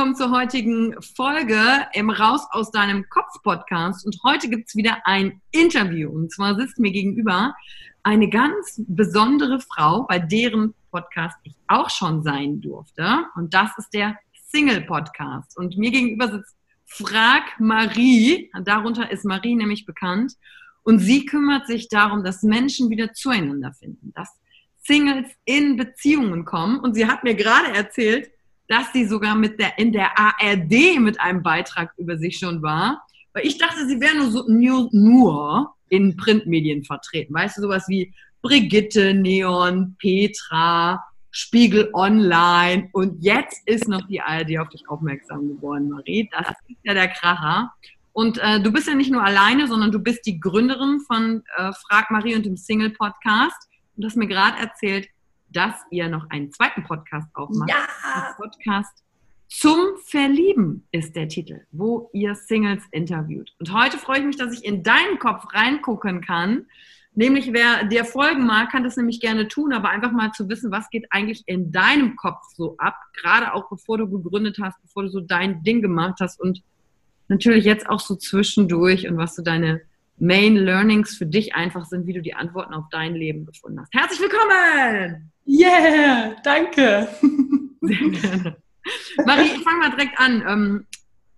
Willkommen zur heutigen Folge im Raus aus deinem Kopf Podcast. Und heute gibt es wieder ein Interview. Und zwar sitzt mir gegenüber eine ganz besondere Frau, bei deren Podcast ich auch schon sein durfte. Und das ist der Single Podcast. Und mir gegenüber sitzt Frag Marie. Darunter ist Marie nämlich bekannt. Und sie kümmert sich darum, dass Menschen wieder zueinander finden, dass Singles in Beziehungen kommen. Und sie hat mir gerade erzählt, dass sie sogar mit der, in der ARD mit einem Beitrag über sich schon war. Weil ich dachte, sie wäre nur, so, nur, nur in Printmedien vertreten. Weißt du, sowas wie Brigitte, Neon, Petra, Spiegel Online und jetzt ist noch die ARD auf dich aufmerksam geworden, Marie. Das ist ja der Kracher. Und äh, du bist ja nicht nur alleine, sondern du bist die Gründerin von äh, Frag Marie und dem Single Podcast. Und hast mir gerade erzählt, dass ihr noch einen zweiten Podcast aufmacht. Ja! Podcast zum Verlieben ist der Titel, wo ihr Singles interviewt. Und heute freue ich mich, dass ich in deinen Kopf reingucken kann. Nämlich, wer dir folgen mag, kann das nämlich gerne tun, aber einfach mal zu wissen, was geht eigentlich in deinem Kopf so ab, gerade auch bevor du gegründet hast, bevor du so dein Ding gemacht hast und natürlich jetzt auch so zwischendurch und was so deine Main Learnings für dich einfach sind, wie du die Antworten auf dein Leben gefunden hast. Herzlich willkommen! Yeah, danke. Sehr gerne. Marie, ich fange mal direkt an. Ähm,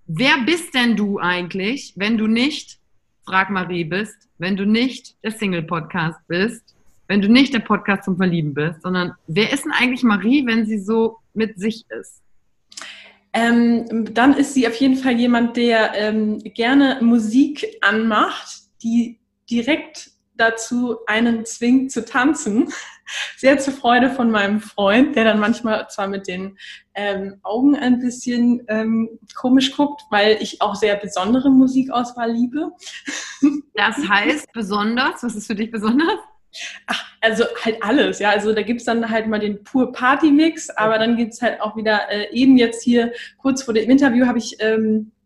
wer bist denn du eigentlich, wenn du nicht Frag Marie bist, wenn du nicht der Single-Podcast bist, wenn du nicht der Podcast zum Verlieben bist, sondern wer ist denn eigentlich Marie, wenn sie so mit sich ist? Ähm, dann ist sie auf jeden Fall jemand, der ähm, gerne Musik anmacht, die direkt dazu einen zwingt zu tanzen. Sehr zur Freude von meinem Freund, der dann manchmal zwar mit den ähm, Augen ein bisschen ähm, komisch guckt, weil ich auch sehr besondere Musikauswahl liebe. Das heißt besonders, was ist für dich besonders? Ach, also halt alles, ja. Also da gibt es dann halt mal den pur Party-Mix, aber dann gibt es halt auch wieder, äh, eben jetzt hier kurz vor dem Interview habe ich ähm, äh,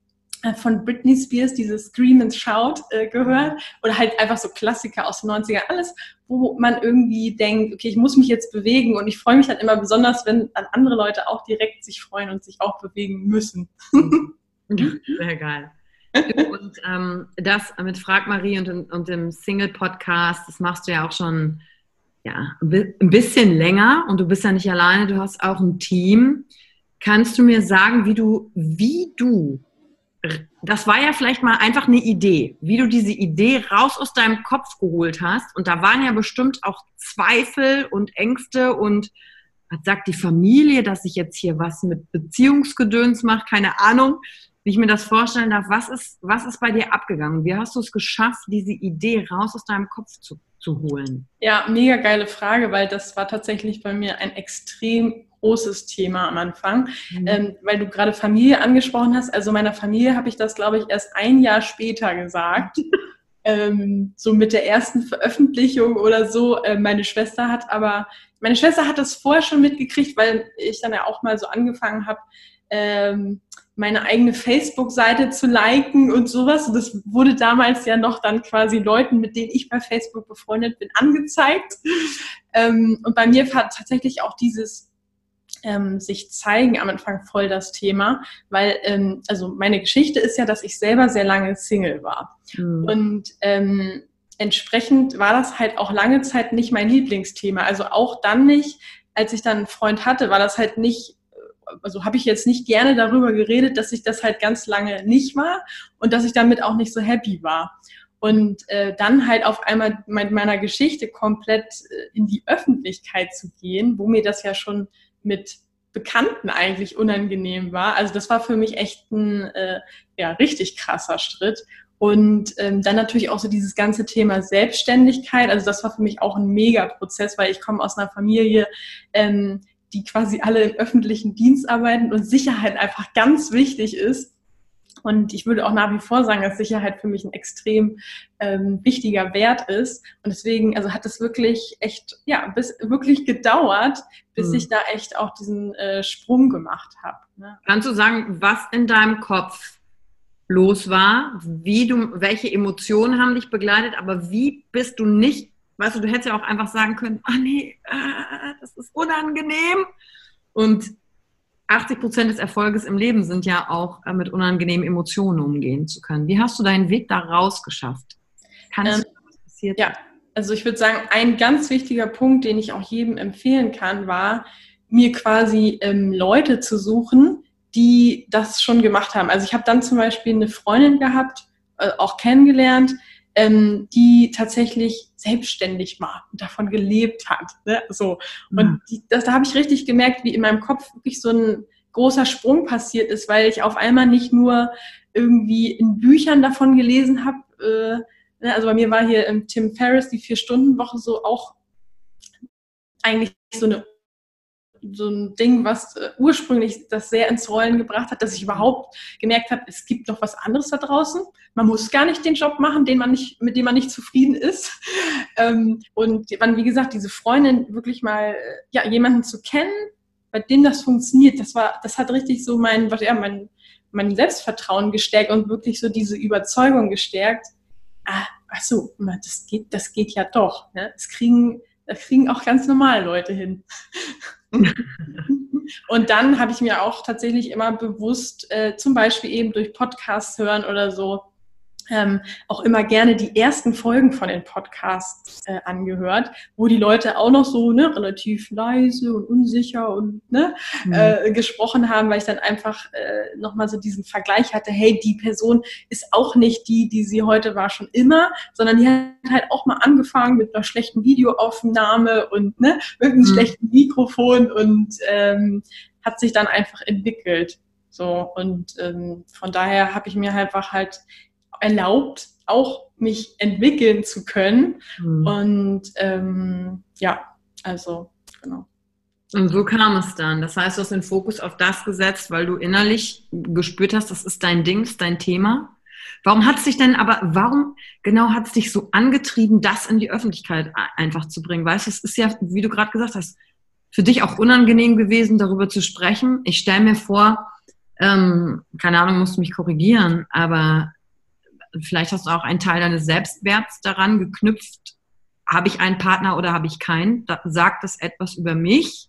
von Britney Spears dieses Scream and Shout äh, gehört oder halt einfach so Klassiker aus den 90ern, alles, wo man irgendwie denkt, okay, ich muss mich jetzt bewegen und ich freue mich halt immer besonders, wenn dann andere Leute auch direkt sich freuen und sich auch bewegen müssen. Sehr geil. Und ähm, das mit Frag Marie und, und dem Single-Podcast, das machst du ja auch schon ja, ein bisschen länger und du bist ja nicht alleine, du hast auch ein Team. Kannst du mir sagen, wie du, wie du, das war ja vielleicht mal einfach eine Idee, wie du diese Idee raus aus deinem Kopf geholt hast. Und da waren ja bestimmt auch Zweifel und Ängste und was sagt die Familie, dass ich jetzt hier was mit Beziehungsgedöns mache, keine Ahnung, wie ich mir das vorstellen darf. Was ist, was ist bei dir abgegangen? Wie hast du es geschafft, diese Idee raus aus deinem Kopf zu, zu holen? Ja, mega geile Frage, weil das war tatsächlich bei mir ein extrem großes Thema am Anfang, mhm. ähm, weil du gerade Familie angesprochen hast. Also meiner Familie habe ich das, glaube ich, erst ein Jahr später gesagt. ähm, so mit der ersten Veröffentlichung oder so. Äh, meine Schwester hat aber, meine Schwester hat das vorher schon mitgekriegt, weil ich dann ja auch mal so angefangen habe, ähm, meine eigene Facebook-Seite zu liken und sowas. Und das wurde damals ja noch dann quasi Leuten, mit denen ich bei Facebook befreundet bin, angezeigt. Ähm, und bei mir war tatsächlich auch dieses ähm, sich zeigen am Anfang voll das Thema, weil ähm, also meine Geschichte ist ja, dass ich selber sehr lange Single war mhm. und ähm, entsprechend war das halt auch lange Zeit nicht mein Lieblingsthema. Also auch dann nicht, als ich dann einen Freund hatte, war das halt nicht also habe ich jetzt nicht gerne darüber geredet, dass ich das halt ganz lange nicht war und dass ich damit auch nicht so happy war. Und äh, dann halt auf einmal mit meiner Geschichte komplett äh, in die Öffentlichkeit zu gehen, wo mir das ja schon mit Bekannten eigentlich unangenehm war. Also das war für mich echt ein äh, ja, richtig krasser Schritt. Und ähm, dann natürlich auch so dieses ganze Thema Selbstständigkeit. Also das war für mich auch ein Mega-Prozess, weil ich komme aus einer Familie, ähm, die quasi alle im öffentlichen Dienst arbeiten und Sicherheit einfach ganz wichtig ist. Und ich würde auch nach wie vor sagen, dass Sicherheit für mich ein extrem ähm, wichtiger Wert ist. Und deswegen, also hat es wirklich echt, ja, bis wirklich gedauert, bis mhm. ich da echt auch diesen äh, Sprung gemacht habe. Ne? Kannst du sagen, was in deinem Kopf los war, wie du, welche Emotionen haben dich begleitet, aber wie bist du nicht Weißt du, du hättest ja auch einfach sagen können, ah nee, äh, das ist unangenehm. Und 80 Prozent des Erfolges im Leben sind ja auch äh, mit unangenehmen Emotionen umgehen zu können. Wie hast du deinen Weg da rausgeschafft? Kannst ähm, du, was passiert? Ja, also ich würde sagen, ein ganz wichtiger Punkt, den ich auch jedem empfehlen kann, war, mir quasi ähm, Leute zu suchen, die das schon gemacht haben. Also ich habe dann zum Beispiel eine Freundin gehabt, äh, auch kennengelernt, ähm, die tatsächlich selbstständig war und davon gelebt hat. Ne? So. Und die, das, da habe ich richtig gemerkt, wie in meinem Kopf wirklich so ein großer Sprung passiert ist, weil ich auf einmal nicht nur irgendwie in Büchern davon gelesen habe, äh, ne? also bei mir war hier ähm, Tim Ferriss die Vier-Stunden-Woche so auch eigentlich so eine so ein Ding, was äh, ursprünglich das sehr ins Rollen gebracht hat, dass ich überhaupt gemerkt habe, es gibt noch was anderes da draußen. Man muss gar nicht den Job machen, den man nicht, mit dem man nicht zufrieden ist. Ähm, und wann, wie gesagt, diese Freundin wirklich mal, äh, ja, jemanden zu kennen, bei dem das funktioniert, das war, das hat richtig so mein, ja, mein, mein Selbstvertrauen gestärkt und wirklich so diese Überzeugung gestärkt. Ah, ach so, das geht, das geht ja doch. Ne? Das kriegen, das kriegen auch ganz normale Leute hin. Und dann habe ich mir auch tatsächlich immer bewusst, äh, zum Beispiel eben durch Podcasts hören oder so, ähm, auch immer gerne die ersten Folgen von den Podcasts äh, angehört, wo die Leute auch noch so ne, relativ leise und unsicher und ne, mhm. äh, gesprochen haben, weil ich dann einfach äh, nochmal so diesen Vergleich hatte, hey, die Person ist auch nicht die, die sie heute war schon immer, sondern die hat halt auch mal angefangen mit einer schlechten Videoaufnahme und ne, mit einem mhm. schlechten Mikrofon und ähm, hat sich dann einfach entwickelt. So, und ähm, von daher habe ich mir einfach halt erlaubt, auch mich entwickeln zu können. Mhm. Und ähm, ja, also genau. Und so kam es dann. Das heißt, du hast den Fokus auf das gesetzt, weil du innerlich gespürt hast, das ist dein Ding, das ist dein Thema. Warum hat es dich denn aber, warum genau hat es dich so angetrieben, das in die Öffentlichkeit einfach zu bringen? Weißt du, es ist ja, wie du gerade gesagt hast, für dich auch unangenehm gewesen, darüber zu sprechen. Ich stelle mir vor, ähm, keine Ahnung, musst du mich korrigieren, aber vielleicht hast du auch einen Teil deines Selbstwerts daran geknüpft, habe ich einen Partner oder habe ich keinen? Da sagt das etwas über mich?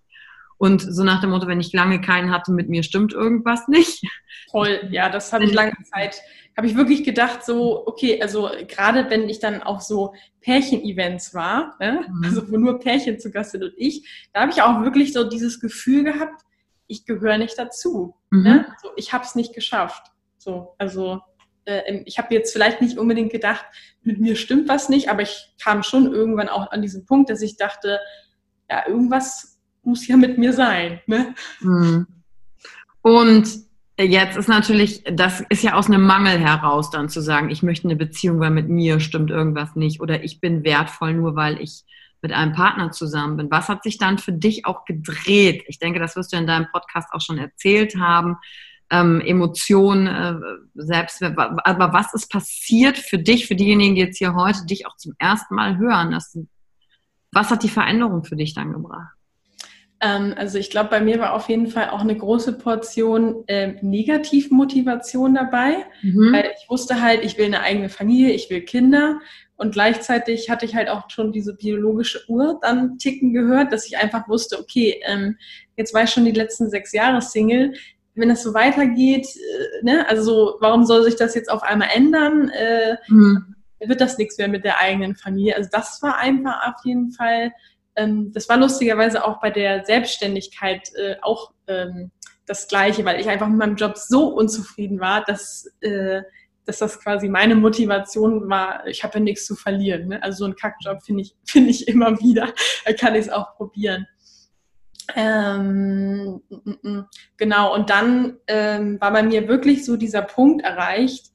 Und so nach dem Motto, wenn ich lange keinen hatte, mit mir stimmt irgendwas nicht. Voll, ja, das habe ich lange Zeit, habe ich wirklich gedacht, so, okay, also gerade wenn ich dann auch so Pärchen-Events war, ne? mhm. also wo nur Pärchen zu Gast sind und ich, da habe ich auch wirklich so dieses Gefühl gehabt, ich gehöre nicht dazu. Mhm. Ne? Also ich habe es nicht geschafft. So, also äh, ich habe jetzt vielleicht nicht unbedingt gedacht, mit mir stimmt was nicht, aber ich kam schon irgendwann auch an diesen Punkt, dass ich dachte, ja, irgendwas muss ja mit mir sein. Ne? Mhm. Und Jetzt ist natürlich, das ist ja aus einem Mangel heraus dann zu sagen, ich möchte eine Beziehung, weil mit mir stimmt irgendwas nicht oder ich bin wertvoll nur, weil ich mit einem Partner zusammen bin. Was hat sich dann für dich auch gedreht? Ich denke, das wirst du in deinem Podcast auch schon erzählt haben ähm, Emotionen, äh, Selbstwert. Aber was ist passiert für dich, für diejenigen, die jetzt hier heute dich auch zum ersten Mal hören? Das, was hat die Veränderung für dich dann gebracht? Ähm, also ich glaube, bei mir war auf jeden Fall auch eine große Portion äh, Negativmotivation dabei, mhm. weil ich wusste halt, ich will eine eigene Familie, ich will Kinder und gleichzeitig hatte ich halt auch schon diese biologische Uhr dann ticken gehört, dass ich einfach wusste, okay, ähm, jetzt war ich schon die letzten sechs Jahre Single, wenn das so weitergeht, äh, ne, also warum soll sich das jetzt auf einmal ändern? Äh, mhm. Wird das nichts mehr mit der eigenen Familie? Also das war einfach auf jeden Fall, ähm, das war lustigerweise auch bei der Selbstständigkeit äh, auch ähm, das Gleiche, weil ich einfach mit meinem Job so unzufrieden war, dass, äh, dass das quasi meine Motivation war, ich habe ja nichts zu verlieren. Ne? Also so einen Kackjob finde ich, finde ich immer wieder, da kann ich es auch probieren. Ähm, genau, und dann ähm, war bei mir wirklich so dieser Punkt erreicht,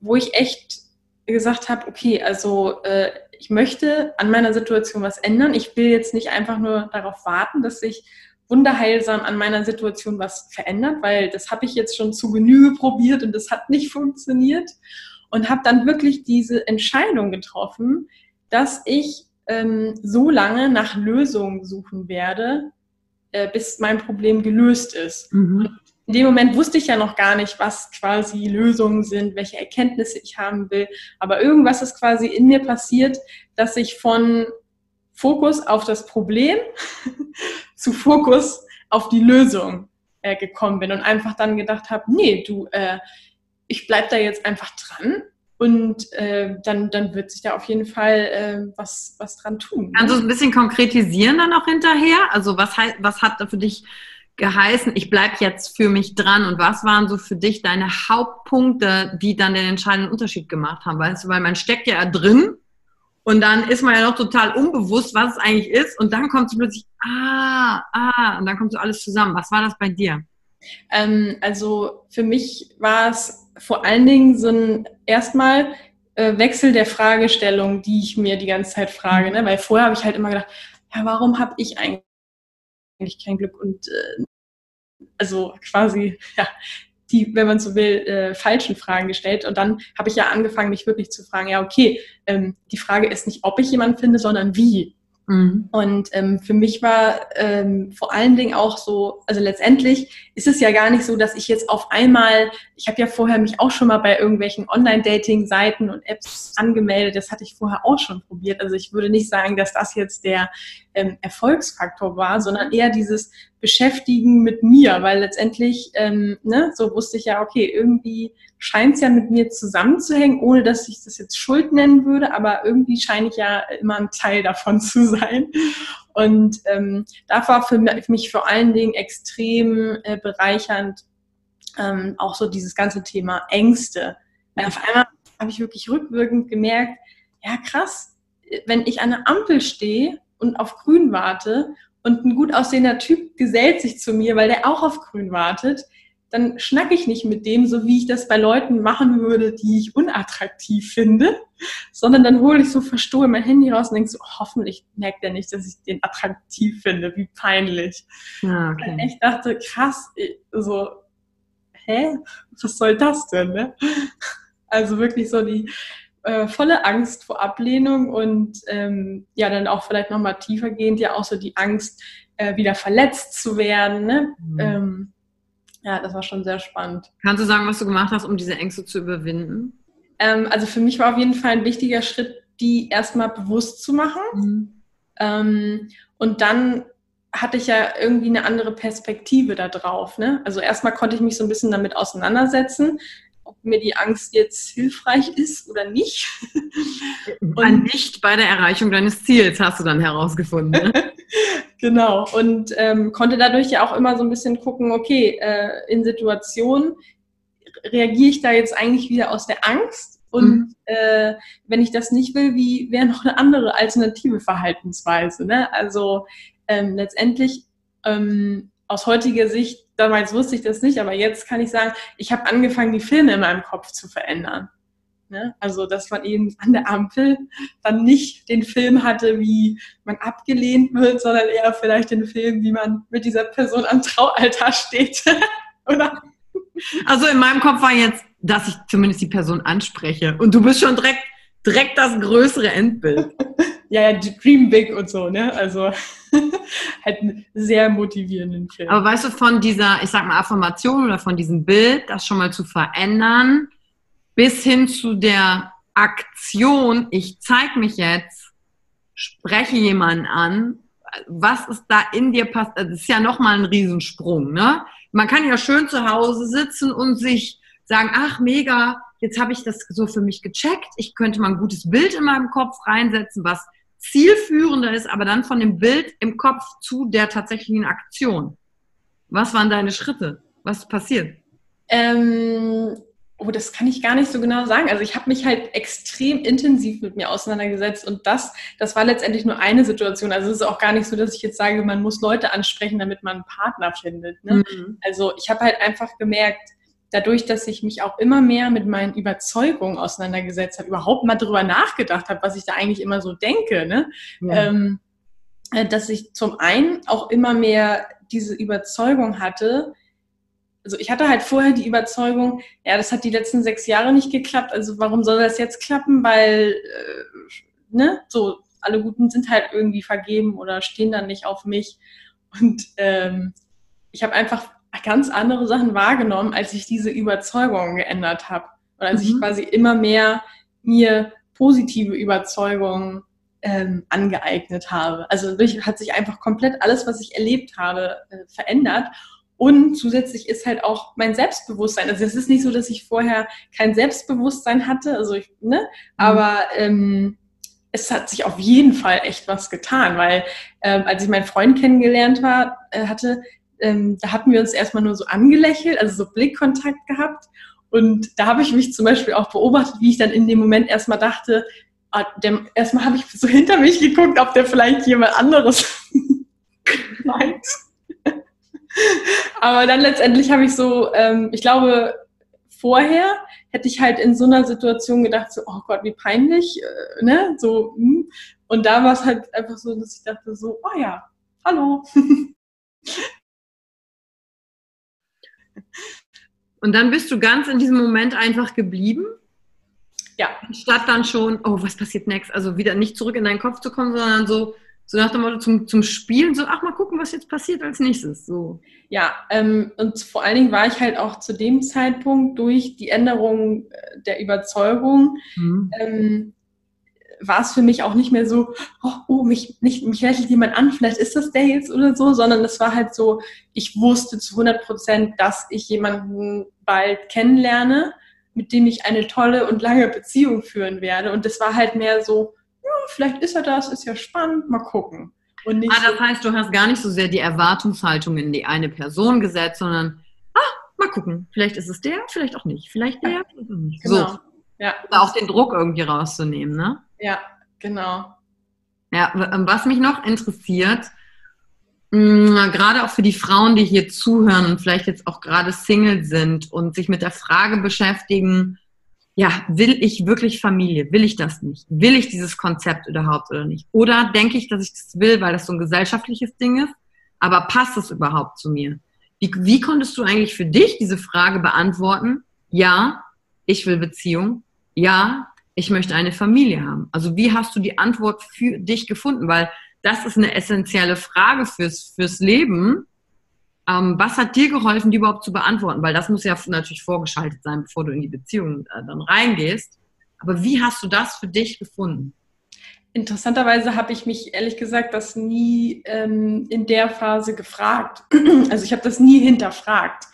wo ich echt gesagt habe, okay, also äh, ich möchte an meiner Situation was ändern. Ich will jetzt nicht einfach nur darauf warten, dass sich wunderheilsam an meiner Situation was verändert, weil das habe ich jetzt schon zu Genüge probiert und das hat nicht funktioniert. Und habe dann wirklich diese Entscheidung getroffen, dass ich ähm, so lange nach Lösungen suchen werde, äh, bis mein Problem gelöst ist. Mhm. In dem Moment wusste ich ja noch gar nicht, was quasi Lösungen sind, welche Erkenntnisse ich haben will. Aber irgendwas ist quasi in mir passiert, dass ich von Fokus auf das Problem zu Fokus auf die Lösung äh, gekommen bin und einfach dann gedacht habe, nee, du, äh, ich bleib da jetzt einfach dran und äh, dann, dann wird sich da auf jeden Fall äh, was, was dran tun. Ne? Kannst du es ein bisschen konkretisieren dann auch hinterher? Also was, was hat da für dich geheißen, ich bleibe jetzt für mich dran und was waren so für dich deine Hauptpunkte, die dann den entscheidenden Unterschied gemacht haben? Weißt du, weil man steckt ja drin und dann ist man ja noch total unbewusst, was es eigentlich ist und dann kommt so plötzlich, ah, ah, und dann kommt so alles zusammen. Was war das bei dir? Ähm, also für mich war es vor allen Dingen so ein erstmal äh, Wechsel der Fragestellung, die ich mir die ganze Zeit frage. Ne? Weil vorher habe ich halt immer gedacht, ja, warum habe ich eigentlich kein Glück? Und äh, also quasi, ja, die, wenn man so will, äh, falschen Fragen gestellt. Und dann habe ich ja angefangen, mich wirklich zu fragen, ja, okay, ähm, die Frage ist nicht, ob ich jemanden finde, sondern wie. Mhm. Und ähm, für mich war ähm, vor allen Dingen auch so, also letztendlich ist es ja gar nicht so, dass ich jetzt auf einmal, ich habe ja vorher mich auch schon mal bei irgendwelchen Online-Dating-Seiten und Apps angemeldet, das hatte ich vorher auch schon probiert. Also ich würde nicht sagen, dass das jetzt der ähm, Erfolgsfaktor war, sondern eher dieses Beschäftigen mit mir, weil letztendlich, ähm, ne, so wusste ich ja, okay, irgendwie scheint es ja mit mir zusammenzuhängen, ohne dass ich das jetzt Schuld nennen würde, aber irgendwie scheine ich ja immer ein Teil davon zu sein. Und ähm, da war für mich vor allen Dingen extrem äh, bereichernd ähm, auch so dieses ganze Thema Ängste. Weil auf einmal habe ich wirklich rückwirkend gemerkt, ja krass, wenn ich an der Ampel stehe und auf Grün warte und ein gut aussehender Typ gesellt sich zu mir, weil der auch auf Grün wartet, dann schnacke ich nicht mit dem, so wie ich das bei Leuten machen würde, die ich unattraktiv finde, sondern dann hole ich so verstohlen mein Handy raus und denke so, oh, hoffentlich merkt er nicht, dass ich den attraktiv finde, wie peinlich. Ja, okay. Und ich dachte, krass, so, hä, was soll das denn, ne? Also wirklich so die äh, volle Angst vor Ablehnung und ähm, ja, dann auch vielleicht nochmal tiefergehend ja auch so die Angst, äh, wieder verletzt zu werden, ne? Mhm. Ähm, ja, das war schon sehr spannend. Kannst du sagen, was du gemacht hast, um diese Ängste zu überwinden? Ähm, also für mich war auf jeden Fall ein wichtiger Schritt, die erstmal bewusst zu machen. Mhm. Ähm, und dann hatte ich ja irgendwie eine andere Perspektive da drauf. Ne? Also erstmal konnte ich mich so ein bisschen damit auseinandersetzen, ob mir die Angst jetzt hilfreich ist oder nicht. Und nicht bei der Erreichung deines Ziels hast du dann herausgefunden. Ne? genau. Und ähm, konnte dadurch ja auch immer so ein bisschen gucken, okay, äh, in Situationen reagiere ich da jetzt eigentlich wieder aus der Angst und mhm. äh, wenn ich das nicht will, wie wäre noch eine andere alternative Verhaltensweise? Ne? Also ähm, letztendlich ähm, aus heutiger Sicht, damals wusste ich das nicht, aber jetzt kann ich sagen, ich habe angefangen, die Filme in meinem Kopf zu verändern. Ne? Also, dass man eben an der Ampel dann nicht den Film hatte, wie man abgelehnt wird, sondern eher vielleicht den Film, wie man mit dieser Person am Traualtar steht. Oder? Also in meinem Kopf war jetzt, dass ich zumindest die Person anspreche. Und du bist schon direkt, direkt das größere Endbild. ja, ja, Dream Big und so, ne? Also halt einen sehr motivierenden Film. Aber weißt du, von dieser, ich sag mal, Affirmation oder von diesem Bild, das schon mal zu verändern, bis hin zu der Aktion, ich zeig mich jetzt, spreche jemanden an, was ist da in dir passiert? Das ist ja nochmal ein Riesensprung, ne? Man kann ja schön zu Hause sitzen und sich sagen, ach mega, jetzt habe ich das so für mich gecheckt. Ich könnte mal ein gutes Bild in meinem Kopf reinsetzen, was zielführender ist, aber dann von dem Bild im Kopf zu der tatsächlichen Aktion. Was waren deine Schritte? Was ist passiert? Ähm, oh, das kann ich gar nicht so genau sagen. Also ich habe mich halt extrem intensiv mit mir auseinandergesetzt und das, das war letztendlich nur eine Situation. Also es ist auch gar nicht so, dass ich jetzt sage, man muss Leute ansprechen, damit man einen Partner findet. Ne? Mhm. Also ich habe halt einfach gemerkt, dadurch, dass ich mich auch immer mehr mit meinen Überzeugungen auseinandergesetzt habe, überhaupt mal drüber nachgedacht habe, was ich da eigentlich immer so denke, ne? Ja. Ähm, äh, dass ich zum einen auch immer mehr diese Überzeugung hatte, also ich hatte halt vorher die Überzeugung, ja, das hat die letzten sechs Jahre nicht geklappt, also warum soll das jetzt klappen? Weil, äh, ne, so, alle Guten sind halt irgendwie vergeben oder stehen dann nicht auf mich. Und ähm, ich habe einfach ganz andere Sachen wahrgenommen, als ich diese Überzeugungen geändert habe. Und als mhm. ich quasi immer mehr mir positive Überzeugungen ähm, angeeignet habe. Also dadurch hat sich einfach komplett alles, was ich erlebt habe, äh, verändert. Und zusätzlich ist halt auch mein Selbstbewusstsein. Also es ist nicht so, dass ich vorher kein Selbstbewusstsein hatte, also ich, ne, mhm. aber ähm, es hat sich auf jeden Fall echt was getan, weil ähm, als ich meinen Freund kennengelernt war, äh, hatte, ähm, da hatten wir uns erstmal nur so angelächelt, also so Blickkontakt gehabt. Und da habe ich mich zum Beispiel auch beobachtet, wie ich dann in dem Moment erstmal dachte, ah, erstmal habe ich so hinter mich geguckt, ob der vielleicht jemand anderes meint. Aber dann letztendlich habe ich so, ähm, ich glaube, vorher hätte ich halt in so einer Situation gedacht, so, oh Gott, wie peinlich, äh, ne, so, hm. und da war es halt einfach so, dass ich dachte so, oh ja, hallo. Und dann bist du ganz in diesem Moment einfach geblieben? Ja. Statt dann schon, oh, was passiert next? Also wieder nicht zurück in deinen Kopf zu kommen, sondern so, so nach dem Motto zum, zum Spielen, so, ach, mal gucken, was jetzt passiert als nächstes. So. Ja, ähm, und vor allen Dingen war ich halt auch zu dem Zeitpunkt durch die Änderung äh, der Überzeugung mhm. ähm, war es für mich auch nicht mehr so, oh, oh mich, nicht, mich lächelt jemand an, vielleicht ist das der jetzt oder so, sondern es war halt so, ich wusste zu 100 Prozent, dass ich jemanden bald kennenlerne, mit dem ich eine tolle und lange Beziehung führen werde. Und das war halt mehr so, ja, vielleicht ist er das, ist ja spannend, mal gucken. Und nicht ah, das heißt, du hast gar nicht so sehr die Erwartungshaltung in die eine Person gesetzt, sondern, ah, mal gucken, vielleicht ist es der, vielleicht auch nicht, vielleicht der, nicht. Genau. So. Ja. Oder auch den Druck irgendwie rauszunehmen, ne? Ja, genau. Ja, ähm, was mich noch interessiert, mh, gerade auch für die Frauen, die hier zuhören und vielleicht jetzt auch gerade Single sind und sich mit der Frage beschäftigen, ja, will ich wirklich Familie? Will ich das nicht? Will ich dieses Konzept überhaupt oder nicht? Oder denke ich, dass ich das will, weil das so ein gesellschaftliches Ding ist? Aber passt es überhaupt zu mir? Wie, wie konntest du eigentlich für dich diese Frage beantworten? Ja, ich will Beziehung. Ja, ich möchte eine Familie haben. Also wie hast du die Antwort für dich gefunden? Weil das ist eine essentielle Frage fürs, fürs Leben. Ähm, was hat dir geholfen, die überhaupt zu beantworten? Weil das muss ja natürlich vorgeschaltet sein, bevor du in die Beziehung äh, dann reingehst. Aber wie hast du das für dich gefunden? interessanterweise habe ich mich ehrlich gesagt das nie ähm, in der Phase gefragt. Also ich habe das nie hinterfragt.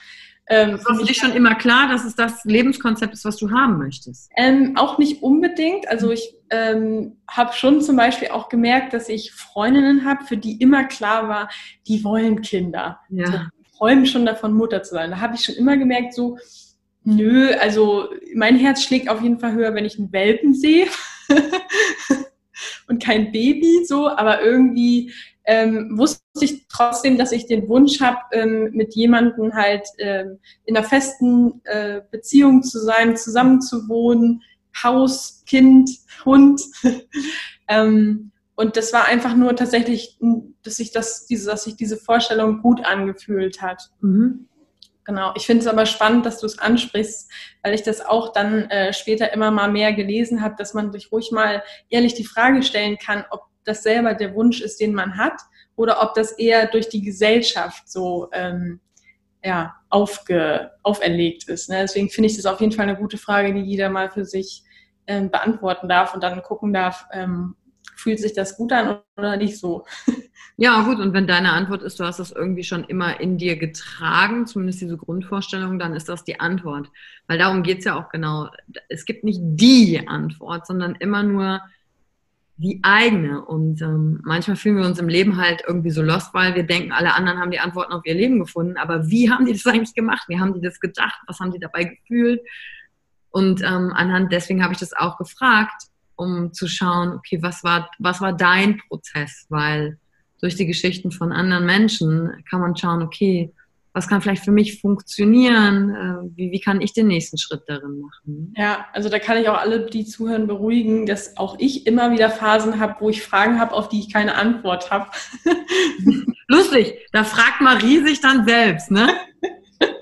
Ähm, war für dich schon immer klar, dass es das Lebenskonzept ist, was du haben möchtest? Ähm, auch nicht unbedingt. Also ich ähm, habe schon zum Beispiel auch gemerkt, dass ich Freundinnen habe, für die immer klar war, die wollen Kinder. Ja. So, träumen schon davon, Mutter zu sein. Da habe ich schon immer gemerkt, so, nö, also mein Herz schlägt auf jeden Fall höher, wenn ich einen Welpen sehe. und kein Baby so, aber irgendwie ähm, wusste ich trotzdem, dass ich den Wunsch habe, ähm, mit jemandem halt ähm, in einer festen äh, Beziehung zu sein, zusammen zu wohnen, Haus, Kind, Hund. ähm, und das war einfach nur tatsächlich, dass sich das, diese, dass sich diese Vorstellung gut angefühlt hat. Mhm. Genau. Ich finde es aber spannend, dass du es ansprichst, weil ich das auch dann äh, später immer mal mehr gelesen habe, dass man sich ruhig mal ehrlich die Frage stellen kann, ob das selber der Wunsch ist, den man hat, oder ob das eher durch die Gesellschaft so ähm, ja, aufge, auferlegt ist. Ne? Deswegen finde ich das auf jeden Fall eine gute Frage, die jeder mal für sich ähm, beantworten darf und dann gucken darf, ähm, fühlt sich das gut an oder nicht so. Ja, gut, und wenn deine Antwort ist, du hast das irgendwie schon immer in dir getragen, zumindest diese Grundvorstellung, dann ist das die Antwort. Weil darum geht es ja auch genau. Es gibt nicht die Antwort, sondern immer nur die eigene. Und ähm, manchmal fühlen wir uns im Leben halt irgendwie so lost, weil wir denken, alle anderen haben die Antworten auf ihr Leben gefunden. Aber wie haben die das eigentlich gemacht? Wie haben die das gedacht? Was haben die dabei gefühlt? Und ähm, anhand deswegen habe ich das auch gefragt, um zu schauen, okay, was war, was war dein Prozess? Weil durch die Geschichten von anderen Menschen kann man schauen, okay, was kann vielleicht für mich funktionieren? Äh, wie, wie kann ich den nächsten Schritt darin machen? Ja, also da kann ich auch alle, die zuhören, beruhigen, dass auch ich immer wieder Phasen habe, wo ich Fragen habe, auf die ich keine Antwort habe. Lustig, da fragt Marie sich dann selbst, ne?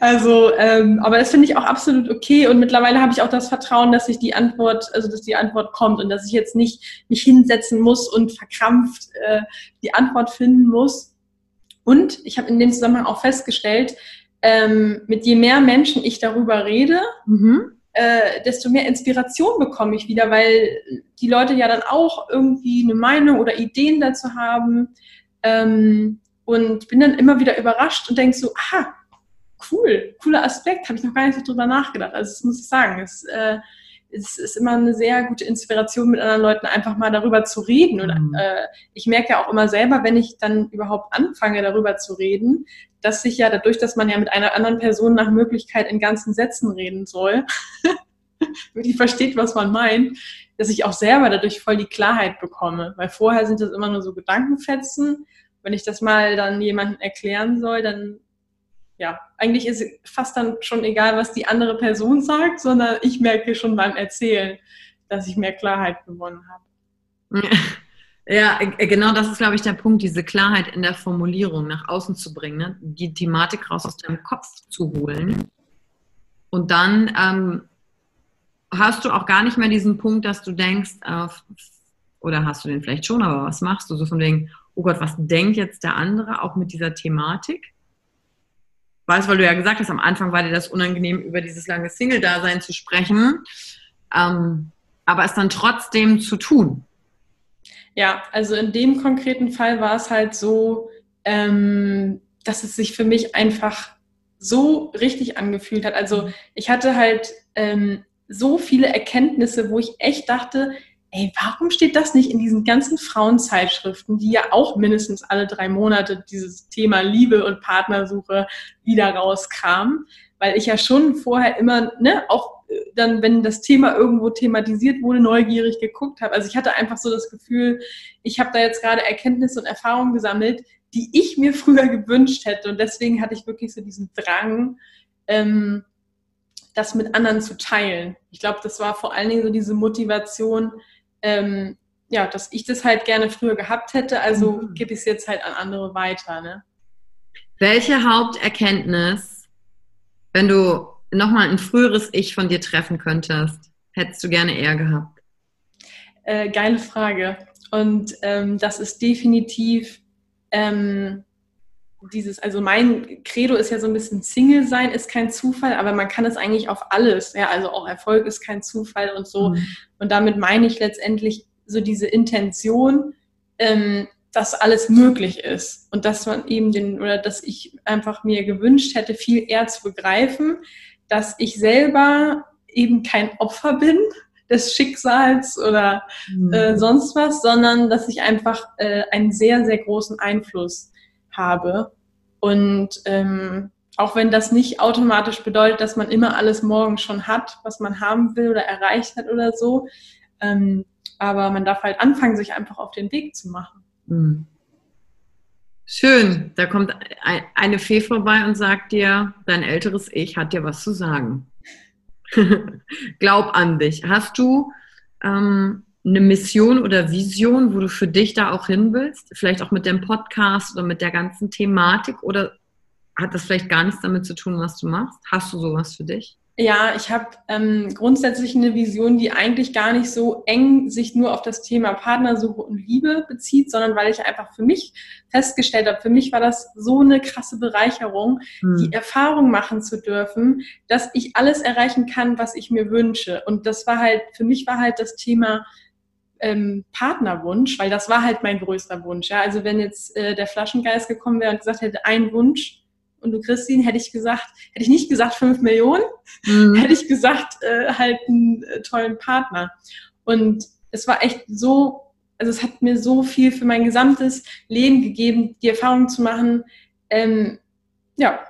Also, ähm, aber das finde ich auch absolut okay und mittlerweile habe ich auch das Vertrauen, dass sich die Antwort, also dass die Antwort kommt und dass ich jetzt nicht mich hinsetzen muss und verkrampft äh, die Antwort finden muss. Und ich habe in dem Zusammenhang auch festgestellt, ähm, mit je mehr Menschen ich darüber rede, mhm. äh, desto mehr Inspiration bekomme ich wieder, weil die Leute ja dann auch irgendwie eine Meinung oder Ideen dazu haben. Ähm, und bin dann immer wieder überrascht und denke so, aha, cool, cooler Aspekt, habe ich noch gar nicht so drüber nachgedacht. Also das muss ich sagen, es, äh, es ist immer eine sehr gute Inspiration, mit anderen Leuten einfach mal darüber zu reden. Und mhm. äh, ich merke ja auch immer selber, wenn ich dann überhaupt anfange, darüber zu reden, dass sich ja dadurch, dass man ja mit einer anderen Person nach Möglichkeit in ganzen Sätzen reden soll, die versteht, was man meint, dass ich auch selber dadurch voll die Klarheit bekomme. Weil vorher sind das immer nur so Gedankenfetzen. Wenn ich das mal dann jemandem erklären soll, dann ja, eigentlich ist fast dann schon egal, was die andere Person sagt, sondern ich merke schon beim Erzählen, dass ich mehr Klarheit gewonnen habe. Ja, genau das ist, glaube ich, der Punkt, diese Klarheit in der Formulierung nach außen zu bringen, ne? die Thematik raus aus deinem Kopf zu holen. Und dann ähm, hast du auch gar nicht mehr diesen Punkt, dass du denkst, äh, oder hast du den vielleicht schon, aber was machst du? So von wegen, oh Gott, was denkt jetzt der andere auch mit dieser Thematik? Weißt, weil du ja gesagt hast, am Anfang war dir das unangenehm, über dieses lange Single-Dasein zu sprechen, ähm, aber es dann trotzdem zu tun. Ja, also in dem konkreten Fall war es halt so, ähm, dass es sich für mich einfach so richtig angefühlt hat. Also ich hatte halt ähm, so viele Erkenntnisse, wo ich echt dachte, ey, warum steht das nicht in diesen ganzen Frauenzeitschriften, die ja auch mindestens alle drei Monate dieses Thema Liebe und Partnersuche wieder rauskam? Weil ich ja schon vorher immer, ne, auch äh, dann, wenn das Thema irgendwo thematisiert wurde, neugierig geguckt habe. Also ich hatte einfach so das Gefühl, ich habe da jetzt gerade Erkenntnisse und Erfahrungen gesammelt, die ich mir früher gewünscht hätte. Und deswegen hatte ich wirklich so diesen Drang, ähm, das mit anderen zu teilen. Ich glaube, das war vor allen Dingen so diese Motivation, ähm, ja, dass ich das halt gerne früher gehabt hätte, also mhm. gebe ich es jetzt halt an andere weiter. Ne? Welche Haupterkenntnis, wenn du nochmal ein früheres Ich von dir treffen könntest, hättest du gerne eher gehabt? Äh, geile Frage. Und ähm, das ist definitiv, ähm, dieses, also mein Credo ist ja so ein bisschen Single sein ist kein Zufall, aber man kann es eigentlich auf alles, ja, also auch Erfolg ist kein Zufall und so. Mhm. Und damit meine ich letztendlich so diese Intention, ähm, dass alles möglich ist und dass man eben den, oder dass ich einfach mir gewünscht hätte, viel eher zu begreifen, dass ich selber eben kein Opfer bin des Schicksals oder mhm. äh, sonst was, sondern dass ich einfach äh, einen sehr, sehr großen Einfluss habe. Und ähm, auch wenn das nicht automatisch bedeutet, dass man immer alles morgen schon hat, was man haben will oder erreicht hat oder so, ähm, aber man darf halt anfangen, sich einfach auf den Weg zu machen. Mhm. Schön, da kommt eine Fee vorbei und sagt dir, dein älteres Ich hat dir was zu sagen. Glaub an dich. Hast du ähm, eine Mission oder Vision, wo du für dich da auch hin willst? Vielleicht auch mit dem Podcast oder mit der ganzen Thematik? Oder hat das vielleicht gar nichts damit zu tun, was du machst? Hast du sowas für dich? Ja, ich habe ähm, grundsätzlich eine Vision, die eigentlich gar nicht so eng sich nur auf das Thema Partnersuche und Liebe bezieht, sondern weil ich einfach für mich festgestellt habe, für mich war das so eine krasse Bereicherung, hm. die Erfahrung machen zu dürfen, dass ich alles erreichen kann, was ich mir wünsche. Und das war halt, für mich war halt das Thema ähm, Partnerwunsch, weil das war halt mein größter Wunsch. Ja? Also wenn jetzt äh, der Flaschengeist gekommen wäre und gesagt hätte, ein Wunsch, und du Christine, hätte ich gesagt, hätte ich nicht gesagt fünf Millionen, mhm. hätte ich gesagt, äh, halt einen äh, tollen Partner. Und es war echt so, also es hat mir so viel für mein gesamtes Leben gegeben, die Erfahrung zu machen, ähm, ja,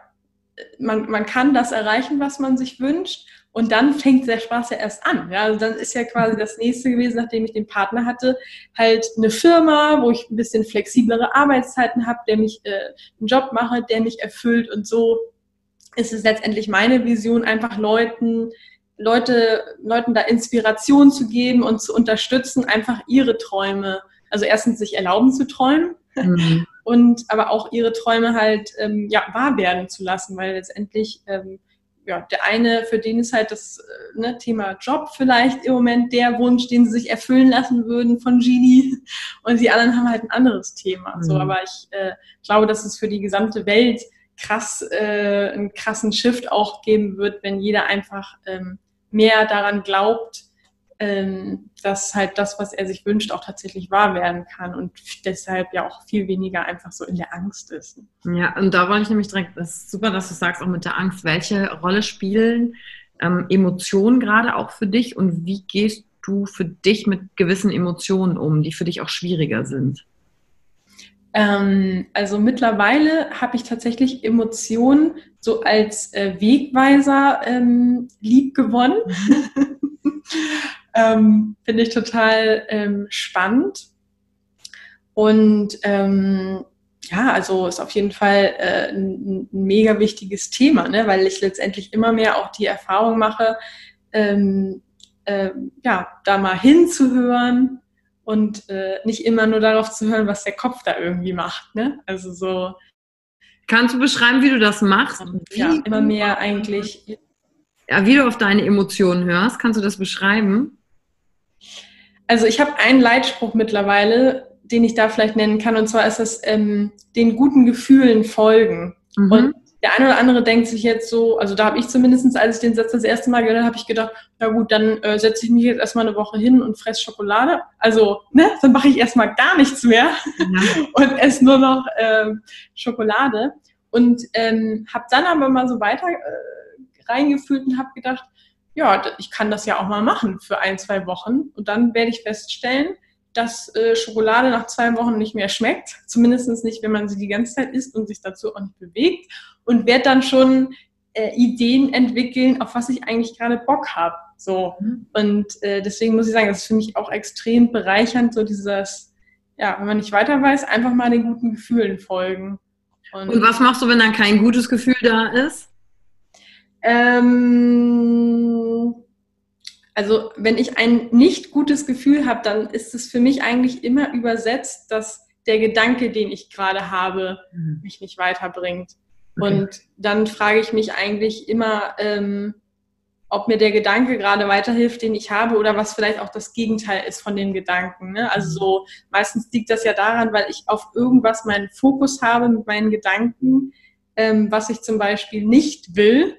man, man kann das erreichen, was man sich wünscht. Und dann fängt der Spaß ja erst an. Ja? Also dann ist ja quasi das nächste gewesen, nachdem ich den Partner hatte, halt eine Firma, wo ich ein bisschen flexiblere Arbeitszeiten habe, der mich äh, einen Job mache, der mich erfüllt. Und so ist es letztendlich meine Vision, einfach Leuten, Leute, Leuten da Inspiration zu geben und zu unterstützen, einfach ihre Träume, also erstens sich erlauben zu träumen. Mhm. Und aber auch ihre Träume halt ähm, ja, wahr werden zu lassen, weil letztendlich ähm, ja, der eine, für den ist halt das äh, ne, Thema Job vielleicht im Moment der Wunsch, den sie sich erfüllen lassen würden von Genie. Und die anderen haben halt ein anderes Thema. Mhm. So, aber ich äh, glaube, dass es für die gesamte Welt krass, äh, einen krassen Shift auch geben wird, wenn jeder einfach ähm, mehr daran glaubt, ähm, dass halt das, was er sich wünscht, auch tatsächlich wahr werden kann und deshalb ja auch viel weniger einfach so in der Angst ist. Ja, und da wollte ich nämlich direkt, das ist super, dass du sagst, auch mit der Angst, welche Rolle spielen ähm, Emotionen gerade auch für dich und wie gehst du für dich mit gewissen Emotionen um, die für dich auch schwieriger sind? Ähm, also mittlerweile habe ich tatsächlich Emotionen so als äh, Wegweiser ähm, lieb gewonnen. Ähm, Finde ich total ähm, spannend. Und ähm, ja, also ist auf jeden Fall äh, ein, ein, mega wichtiges Thema, ne? weil ich letztendlich immer mehr auch die Erfahrung mache, ähm, äh, ja, da mal hinzuhören und äh, nicht immer nur darauf zu hören, was der Kopf da irgendwie macht. Ne? Also so. Kannst du beschreiben, wie du das machst? Wie ja, immer mehr eigentlich. Ja, wie du auf deine Emotionen hörst, kannst du das beschreiben? Also ich habe einen Leitspruch mittlerweile, den ich da vielleicht nennen kann, und zwar ist das ähm, den guten Gefühlen folgen. Mhm. Und der eine oder andere denkt sich jetzt so, also da habe ich zumindest, als ich den Satz das erste Mal gehört habe, habe ich gedacht, na gut, dann äh, setze ich mich jetzt erstmal eine Woche hin und fresse Schokolade. Also, ne, dann mache ich erstmal gar nichts mehr ja. und esse nur noch äh, Schokolade. Und ähm, habe dann aber mal so weiter äh, reingefühlt und habe gedacht, ja, ich kann das ja auch mal machen für ein, zwei Wochen. Und dann werde ich feststellen, dass äh, Schokolade nach zwei Wochen nicht mehr schmeckt. Zumindest nicht, wenn man sie die ganze Zeit isst und sich dazu auch nicht bewegt. Und werde dann schon äh, Ideen entwickeln, auf was ich eigentlich gerade Bock habe. So. Mhm. Und äh, deswegen muss ich sagen, das finde ich auch extrem bereichernd, so dieses, ja, wenn man nicht weiter weiß, einfach mal den guten Gefühlen folgen. Und, und was machst du, wenn dann kein gutes Gefühl da ist? Ähm, also wenn ich ein nicht gutes Gefühl habe, dann ist es für mich eigentlich immer übersetzt, dass der Gedanke, den ich gerade habe, mhm. mich nicht weiterbringt. Okay. Und dann frage ich mich eigentlich immer, ähm, ob mir der Gedanke gerade weiterhilft, den ich habe, oder was vielleicht auch das Gegenteil ist von den Gedanken. Ne? Also so meistens liegt das ja daran, weil ich auf irgendwas meinen Fokus habe mit meinen Gedanken, ähm, was ich zum Beispiel nicht will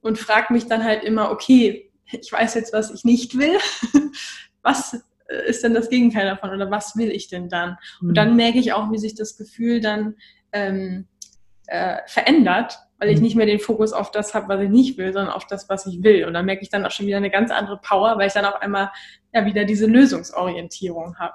und frage mich dann halt immer, okay, ich weiß jetzt, was ich nicht will. was äh, ist denn das Gegenteil davon oder was will ich denn dann? Und mhm. dann merke ich auch, wie sich das Gefühl dann ähm, äh, verändert weil ich mhm. nicht mehr den Fokus auf das habe, was ich nicht will, sondern auf das, was ich will. Und da merke ich dann auch schon wieder eine ganz andere Power, weil ich dann auf einmal ja wieder diese Lösungsorientierung habe.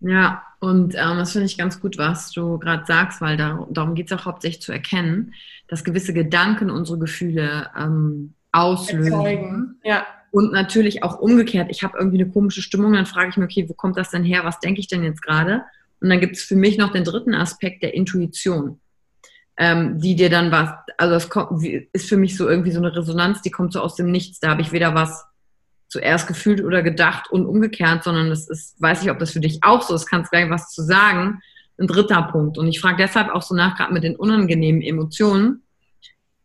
Ja, und ähm, das finde ich ganz gut, was du gerade sagst, weil da, darum geht es auch hauptsächlich zu erkennen, dass gewisse Gedanken unsere Gefühle ähm, auslösen. Erzeugen. Ja. Und natürlich auch umgekehrt, ich habe irgendwie eine komische Stimmung, dann frage ich mich, okay, wo kommt das denn her? Was denke ich denn jetzt gerade? Und dann gibt es für mich noch den dritten Aspekt der Intuition ähm, die dir dann was, also das kommt, ist für mich so irgendwie so eine Resonanz, die kommt so aus dem Nichts. Da habe ich weder was zuerst gefühlt oder gedacht und umgekehrt, sondern es ist, weiß ich, ob das für dich auch so ist, kannst gleich was zu sagen. Ein dritter Punkt. Und ich frage deshalb auch so nach, gerade mit den unangenehmen Emotionen.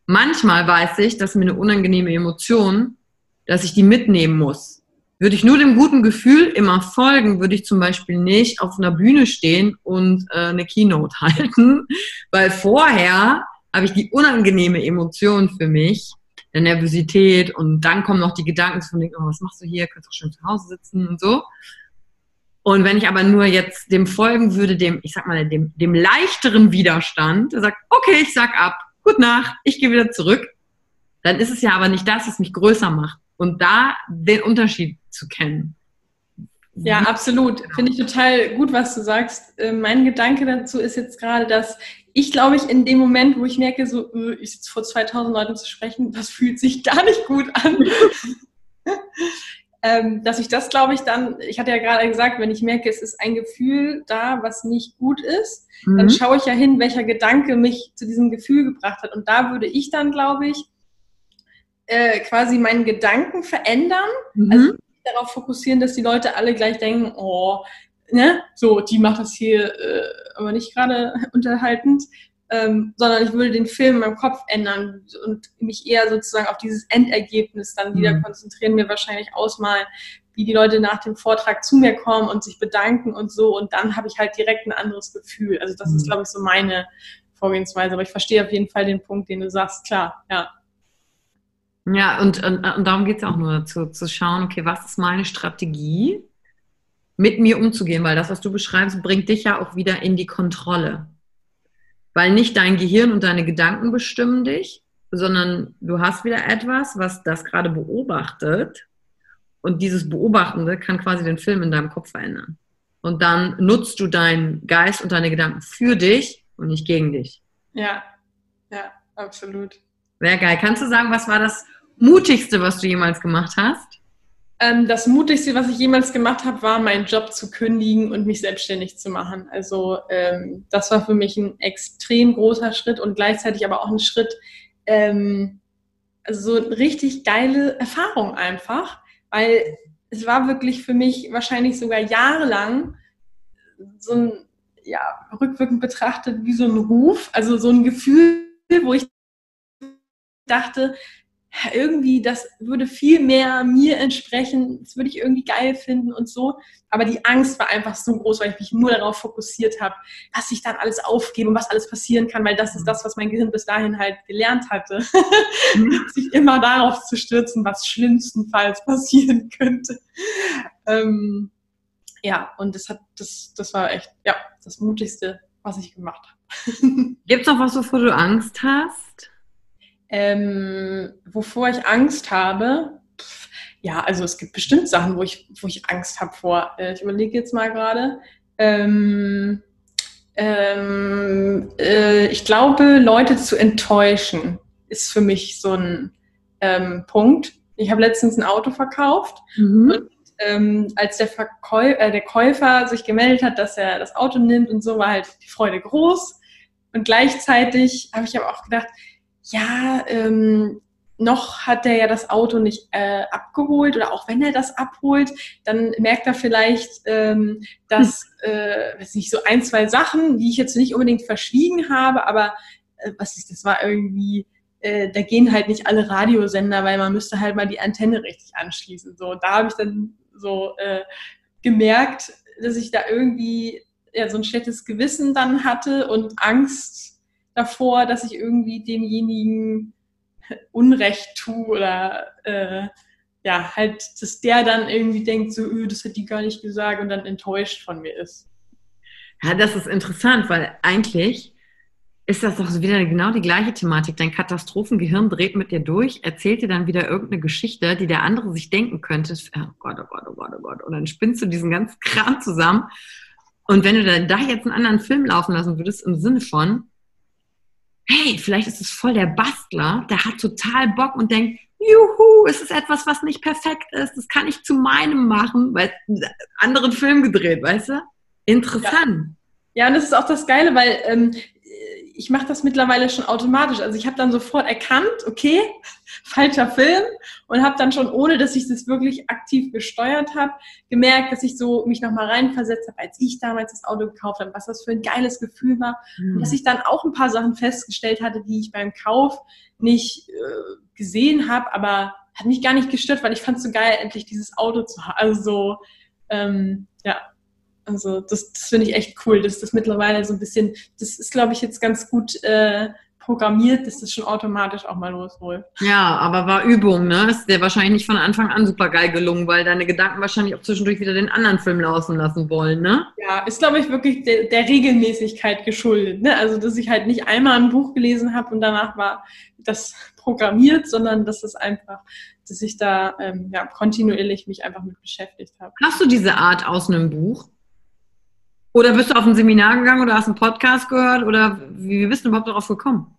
Manchmal weiß ich, dass mir eine unangenehme Emotion, dass ich die mitnehmen muss. Würde ich nur dem guten Gefühl immer folgen, würde ich zum Beispiel nicht auf einer Bühne stehen und äh, eine Keynote halten, weil vorher habe ich die unangenehme Emotion für mich, der Nervosität und dann kommen noch die Gedanken von, oh, was machst du hier, kannst doch schön zu Hause sitzen und so. Und wenn ich aber nur jetzt dem folgen würde, dem, ich sag mal, dem, dem leichteren Widerstand, der sagt, okay, ich sag ab, gut Nacht, ich gehe wieder zurück, dann ist es ja aber nicht das, was mich größer macht. Und da den Unterschied zu kennen. Ja, absolut. Finde ich total gut, was du sagst. Äh, mein Gedanke dazu ist jetzt gerade, dass ich glaube ich in dem Moment, wo ich merke, so, äh, ich sitze vor 2000 Leuten zu sprechen, das fühlt sich gar nicht gut an. ähm, dass ich das, glaube ich, dann, ich hatte ja gerade gesagt, wenn ich merke, es ist ein Gefühl da, was nicht gut ist, mhm. dann schaue ich ja hin, welcher Gedanke mich zu diesem Gefühl gebracht hat. Und da würde ich dann, glaube ich, äh, quasi meinen Gedanken verändern. Mhm. Also darauf fokussieren, dass die Leute alle gleich denken, oh, ne, so, die macht das hier äh, aber nicht gerade unterhaltend, ähm, sondern ich würde den Film in meinem Kopf ändern und mich eher sozusagen auf dieses Endergebnis dann wieder mhm. konzentrieren, mir wahrscheinlich ausmalen, wie die Leute nach dem Vortrag zu mir kommen und sich bedanken und so und dann habe ich halt direkt ein anderes Gefühl. Also das mhm. ist, glaube ich, so meine Vorgehensweise. Aber ich verstehe auf jeden Fall den Punkt, den du sagst, klar, ja. Ja, und, und, und darum geht es auch nur, zu, zu schauen, okay, was ist meine Strategie, mit mir umzugehen, weil das, was du beschreibst, bringt dich ja auch wieder in die Kontrolle. Weil nicht dein Gehirn und deine Gedanken bestimmen dich, sondern du hast wieder etwas, was das gerade beobachtet. Und dieses Beobachtende kann quasi den Film in deinem Kopf verändern. Und dann nutzt du deinen Geist und deine Gedanken für dich und nicht gegen dich. Ja, ja, absolut. Sehr geil. Kannst du sagen, was war das Mutigste, was du jemals gemacht hast? Ähm, das Mutigste, was ich jemals gemacht habe, war, meinen Job zu kündigen und mich selbstständig zu machen. Also ähm, das war für mich ein extrem großer Schritt und gleichzeitig aber auch ein Schritt, ähm, also so eine richtig geile Erfahrung einfach, weil es war wirklich für mich wahrscheinlich sogar jahrelang so ein, ja, rückwirkend betrachtet wie so ein Ruf, also so ein Gefühl, wo ich dachte, irgendwie, das würde viel mehr mir entsprechen, das würde ich irgendwie geil finden und so. Aber die Angst war einfach so groß, weil ich mich nur darauf fokussiert habe, dass ich dann alles aufgebe und was alles passieren kann, weil das ist das, was mein Gehirn bis dahin halt gelernt hatte. Mhm. sich immer darauf zu stürzen, was schlimmstenfalls passieren könnte. Ähm, ja, und das hat, das, das war echt, ja, das Mutigste, was ich gemacht habe. Gibt es noch was, wovor du Angst hast? Ähm, wovor ich Angst habe, ja, also es gibt bestimmt Sachen, wo ich, wo ich Angst habe vor. Äh, ich überlege jetzt mal gerade. Ähm, ähm, äh, ich glaube, Leute zu enttäuschen ist für mich so ein ähm, Punkt. Ich habe letztens ein Auto verkauft mhm. und ähm, als der, Verkäu äh, der Käufer sich gemeldet hat, dass er das Auto nimmt und so, war halt die Freude groß. Und gleichzeitig habe ich aber auch gedacht, ja, ähm, noch hat er ja das Auto nicht äh, abgeholt oder auch wenn er das abholt, dann merkt er vielleicht, ähm, dass, hm. äh, weiß nicht, so ein, zwei Sachen, die ich jetzt nicht unbedingt verschwiegen habe, aber äh, was ist, das war irgendwie äh, da gehen halt nicht alle Radiosender, weil man müsste halt mal die Antenne richtig anschließen. So, da habe ich dann so äh, gemerkt, dass ich da irgendwie ja, so ein schlechtes Gewissen dann hatte und Angst davor, dass ich irgendwie demjenigen Unrecht tue oder äh, ja, halt, dass der dann irgendwie denkt, so, öh, das hat die gar nicht gesagt und dann enttäuscht von mir ist. Ja, das ist interessant, weil eigentlich ist das doch wieder genau die gleiche Thematik. Dein Katastrophengehirn dreht mit dir durch, erzählt dir dann wieder irgendeine Geschichte, die der andere sich denken könnte. Oh Gott, oh Gott, oh Gott, oh Gott. Und dann spinnst du diesen ganzen Kram zusammen. Und wenn du da, da jetzt einen anderen Film laufen lassen würdest, im Sinne von, hey, vielleicht ist es voll der Bastler, der hat total Bock und denkt, juhu, es ist etwas, was nicht perfekt ist, das kann ich zu meinem machen, weil anderen Film gedreht, weißt du? Interessant. Ja, ja und das ist auch das Geile, weil ähm, ich mache das mittlerweile schon automatisch. Also ich habe dann sofort erkannt, okay, falscher Film und habe dann schon, ohne dass ich das wirklich aktiv gesteuert habe, gemerkt, dass ich so mich nochmal reinversetzt habe, als ich damals das Auto gekauft habe, was das für ein geiles Gefühl war. Mhm. Und dass ich dann auch ein paar Sachen festgestellt hatte, die ich beim Kauf nicht äh, gesehen habe, aber hat mich gar nicht gestört, weil ich fand es so geil, endlich dieses Auto zu haben. Also so, ähm, ja, also das, das finde ich echt cool, dass das mittlerweile so ein bisschen, das ist, glaube ich, jetzt ganz gut äh, programmiert, dass das schon automatisch auch mal losholt. Ja, aber war Übung, ne? Ist dir wahrscheinlich nicht von Anfang an super geil gelungen, weil deine Gedanken wahrscheinlich auch zwischendurch wieder den anderen Film laufen lassen wollen, ne? Ja, ist, glaube ich, wirklich de der Regelmäßigkeit geschuldet, ne? Also, dass ich halt nicht einmal ein Buch gelesen habe und danach war das programmiert, sondern dass es einfach, dass ich da ähm, ja, kontinuierlich mich einfach mit beschäftigt habe. Hast du diese Art aus einem Buch? Oder bist du auf ein Seminar gegangen oder hast einen Podcast gehört oder wie bist du überhaupt darauf gekommen?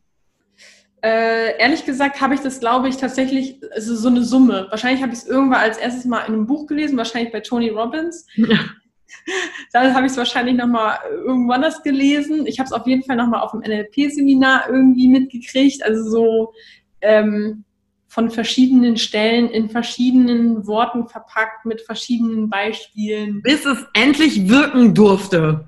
Äh, ehrlich gesagt habe ich das, glaube ich, tatsächlich, also so eine Summe. Wahrscheinlich habe ich es irgendwann als erstes mal in einem Buch gelesen, wahrscheinlich bei Tony Robbins. Ja. Dann habe ich es wahrscheinlich nochmal irgendwann das gelesen. Ich habe es auf jeden Fall nochmal auf dem NLP-Seminar irgendwie mitgekriegt. Also so, ähm, von verschiedenen Stellen in verschiedenen Worten verpackt mit verschiedenen Beispielen. Bis es endlich wirken durfte.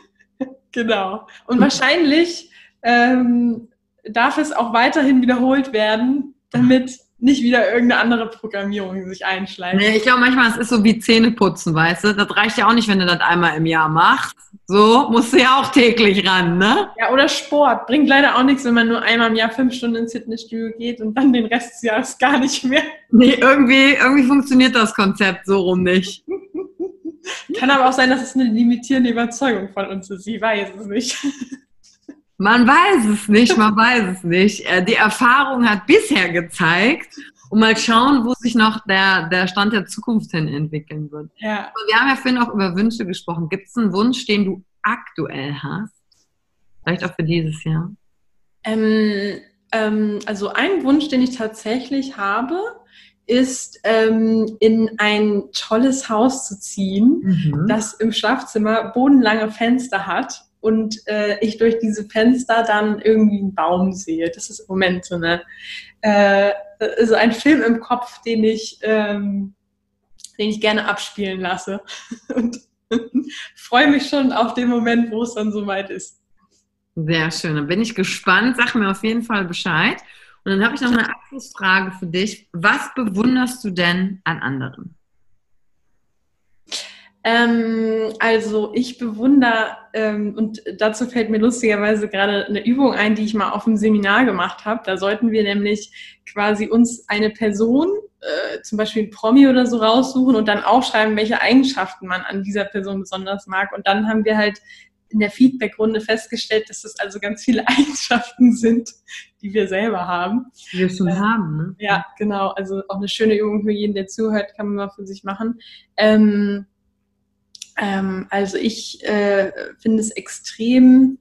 genau. Und wahrscheinlich ähm, darf es auch weiterhin wiederholt werden, damit nicht wieder irgendeine andere Programmierung sich einschleicht. Nee, ich glaube manchmal, es ist so wie Zähneputzen, weißt du? Das reicht ja auch nicht, wenn du das einmal im Jahr machst. So, musst du ja auch täglich ran, ne? Ja, oder Sport. Bringt leider auch nichts, wenn man nur einmal im Jahr fünf Stunden ins Fitnessstudio geht und dann den Rest des Jahres gar nicht mehr. Nee, irgendwie, irgendwie funktioniert das Konzept so rum nicht. Kann aber auch sein, dass es eine limitierende Überzeugung von uns ist. Sie weiß es nicht. Man weiß es nicht, man weiß es nicht. Äh, die Erfahrung hat bisher gezeigt und mal schauen, wo sich noch der, der Stand der Zukunft hin entwickeln wird. Ja. Wir haben ja vorhin auch über Wünsche gesprochen. Gibt es einen Wunsch, den du aktuell hast? Vielleicht auch für dieses Jahr? Ähm, ähm, also ein Wunsch, den ich tatsächlich habe, ist, ähm, in ein tolles Haus zu ziehen, mhm. das im Schlafzimmer bodenlange Fenster hat und äh, ich durch diese Fenster dann irgendwie einen Baum sehe. Das ist im Moment so eine, äh, so ein Film im Kopf, den ich, ähm, den ich gerne abspielen lasse. Und freue mich schon auf den Moment, wo es dann soweit ist. Sehr schön. Dann bin ich gespannt. Sag mir auf jeden Fall Bescheid. Und dann habe ich noch eine Abschlussfrage für dich. Was bewunderst du denn an anderen? Ähm, also ich bewundere, ähm, und dazu fällt mir lustigerweise gerade eine Übung ein, die ich mal auf dem Seminar gemacht habe. Da sollten wir nämlich quasi uns eine Person, äh, zum Beispiel ein Promi oder so raussuchen und dann aufschreiben, welche Eigenschaften man an dieser Person besonders mag. Und dann haben wir halt in der Feedback-Runde festgestellt, dass das also ganz viele Eigenschaften sind, die wir selber haben. Die wir schon äh, haben, ne? Ja, genau. Also auch eine schöne Übung für jeden, der zuhört, kann man mal für sich machen. Ähm, ähm, also ich äh, finde es extrem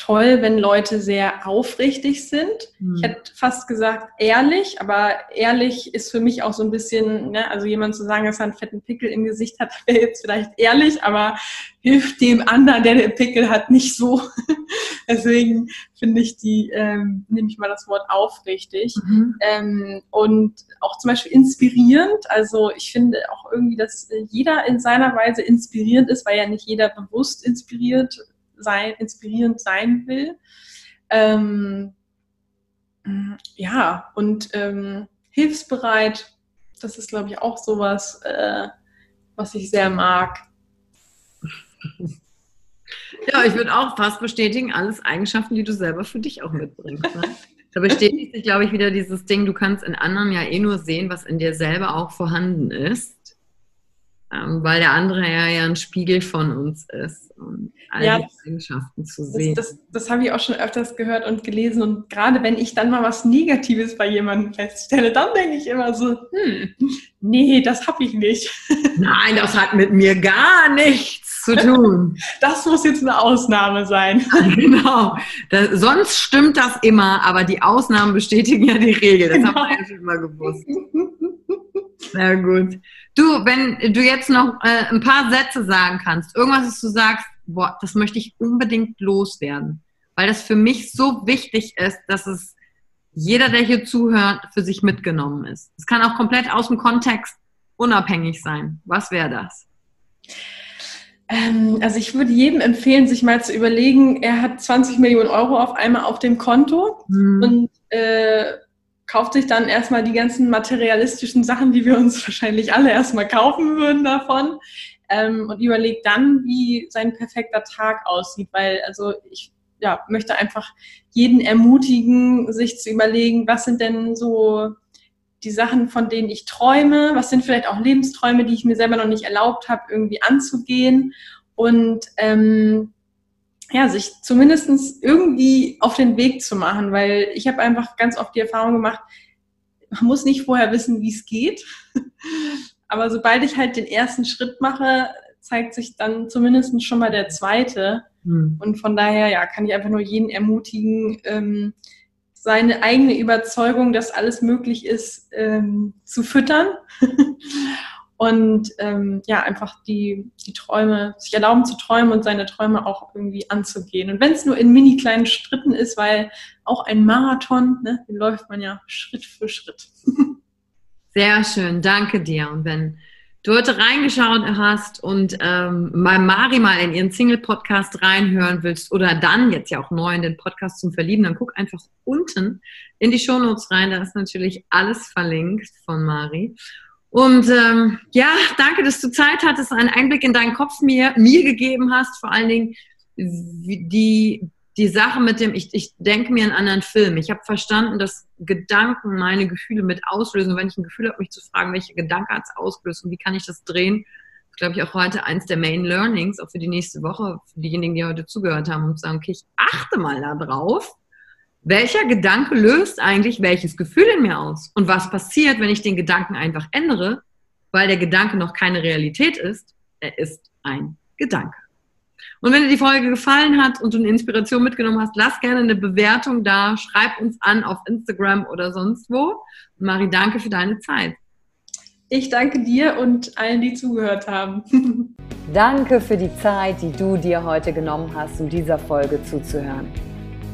toll, wenn Leute sehr aufrichtig sind. Mhm. Ich hätte fast gesagt ehrlich, aber ehrlich ist für mich auch so ein bisschen, ne, also jemand zu sagen, dass er einen fetten Pickel im Gesicht hat, wäre jetzt vielleicht ehrlich, aber hilft dem anderen, der den Pickel hat, nicht so. Deswegen finde ich die, ähm, nehme ich mal das Wort aufrichtig. Mhm. Ähm, und auch zum Beispiel inspirierend. Also ich finde auch irgendwie, dass jeder in seiner Weise inspirierend ist, weil ja nicht jeder bewusst inspiriert sein, inspirierend sein will. Ähm, ja, und ähm, hilfsbereit, das ist, glaube ich, auch sowas, äh, was ich sehr mag. Ja, ich würde auch fast bestätigen, alles Eigenschaften, die du selber für dich auch mitbringst. Ne? Da bestätigt sich, glaube ich, wieder dieses Ding, du kannst in anderen ja eh nur sehen, was in dir selber auch vorhanden ist. Ähm, weil der andere ja, ja ein Spiegel von uns ist und all ja, die Eigenschaften zu sehen. Das, das, das habe ich auch schon öfters gehört und gelesen und gerade wenn ich dann mal was Negatives bei jemandem feststelle, dann denke ich immer so, hm, nee, das habe ich nicht. Nein, das hat mit mir gar nichts zu tun. Das muss jetzt eine Ausnahme sein. genau. Das, sonst stimmt das immer, aber die Ausnahmen bestätigen ja die Regel. Das genau. habe ich schon immer gewusst. Sehr gut. Du, wenn du jetzt noch äh, ein paar Sätze sagen kannst, irgendwas, was du sagst, boah, das möchte ich unbedingt loswerden, weil das für mich so wichtig ist, dass es jeder, der hier zuhört, für sich mitgenommen ist. Es kann auch komplett aus dem Kontext unabhängig sein. Was wäre das? Ähm, also ich würde jedem empfehlen, sich mal zu überlegen, er hat 20 Millionen Euro auf einmal auf dem Konto mhm. und äh, kauft sich dann erstmal die ganzen materialistischen Sachen, die wir uns wahrscheinlich alle erstmal kaufen würden davon ähm, und überlegt dann, wie sein perfekter Tag aussieht, weil also ich ja, möchte einfach jeden ermutigen, sich zu überlegen, was sind denn so die Sachen, von denen ich träume, was sind vielleicht auch Lebensträume, die ich mir selber noch nicht erlaubt habe, irgendwie anzugehen. Und ähm, ja, sich zumindest irgendwie auf den Weg zu machen, weil ich habe einfach ganz oft die Erfahrung gemacht, man muss nicht vorher wissen, wie es geht. Aber sobald ich halt den ersten Schritt mache, zeigt sich dann zumindest schon mal der zweite. Hm. Und von daher, ja, kann ich einfach nur jeden ermutigen, ähm, seine eigene Überzeugung, dass alles möglich ist, ähm, zu füttern und ähm, ja, einfach die, die Träume, sich erlauben zu träumen und seine Träume auch irgendwie anzugehen. Und wenn es nur in mini kleinen Schritten ist, weil auch ein Marathon, ne, den läuft man ja Schritt für Schritt. Sehr schön, danke dir. Und wenn du heute reingeschaut hast und ähm, mal Mari mal in ihren Single-Podcast reinhören willst oder dann jetzt ja auch neu in den Podcast zum Verlieben, dann guck einfach unten in die Shownotes rein, da ist natürlich alles verlinkt von Mari. Und ähm, ja, danke, dass du Zeit hattest, einen Einblick in deinen Kopf mir, mir gegeben hast. Vor allen Dingen die, die Sache mit dem, ich, ich denke mir einen anderen Film. Ich habe verstanden, dass Gedanken meine Gefühle mit auslösen. Wenn ich ein Gefühl habe, mich zu fragen, welche Gedanke hat es ausgelöst und wie kann ich das drehen, das glaube ich auch heute eins der Main Learnings, auch für die nächste Woche, für diejenigen, die heute zugehört haben, und sagen, okay, ich achte mal da drauf welcher Gedanke löst eigentlich welches Gefühl in mir aus? Und was passiert, wenn ich den Gedanken einfach ändere, weil der Gedanke noch keine Realität ist? Er ist ein Gedanke. Und wenn dir die Folge gefallen hat und du eine Inspiration mitgenommen hast, lass gerne eine Bewertung da, schreib uns an auf Instagram oder sonst wo. Und Mari, danke für deine Zeit. Ich danke dir und allen, die zugehört haben. danke für die Zeit, die du dir heute genommen hast, um dieser Folge zuzuhören.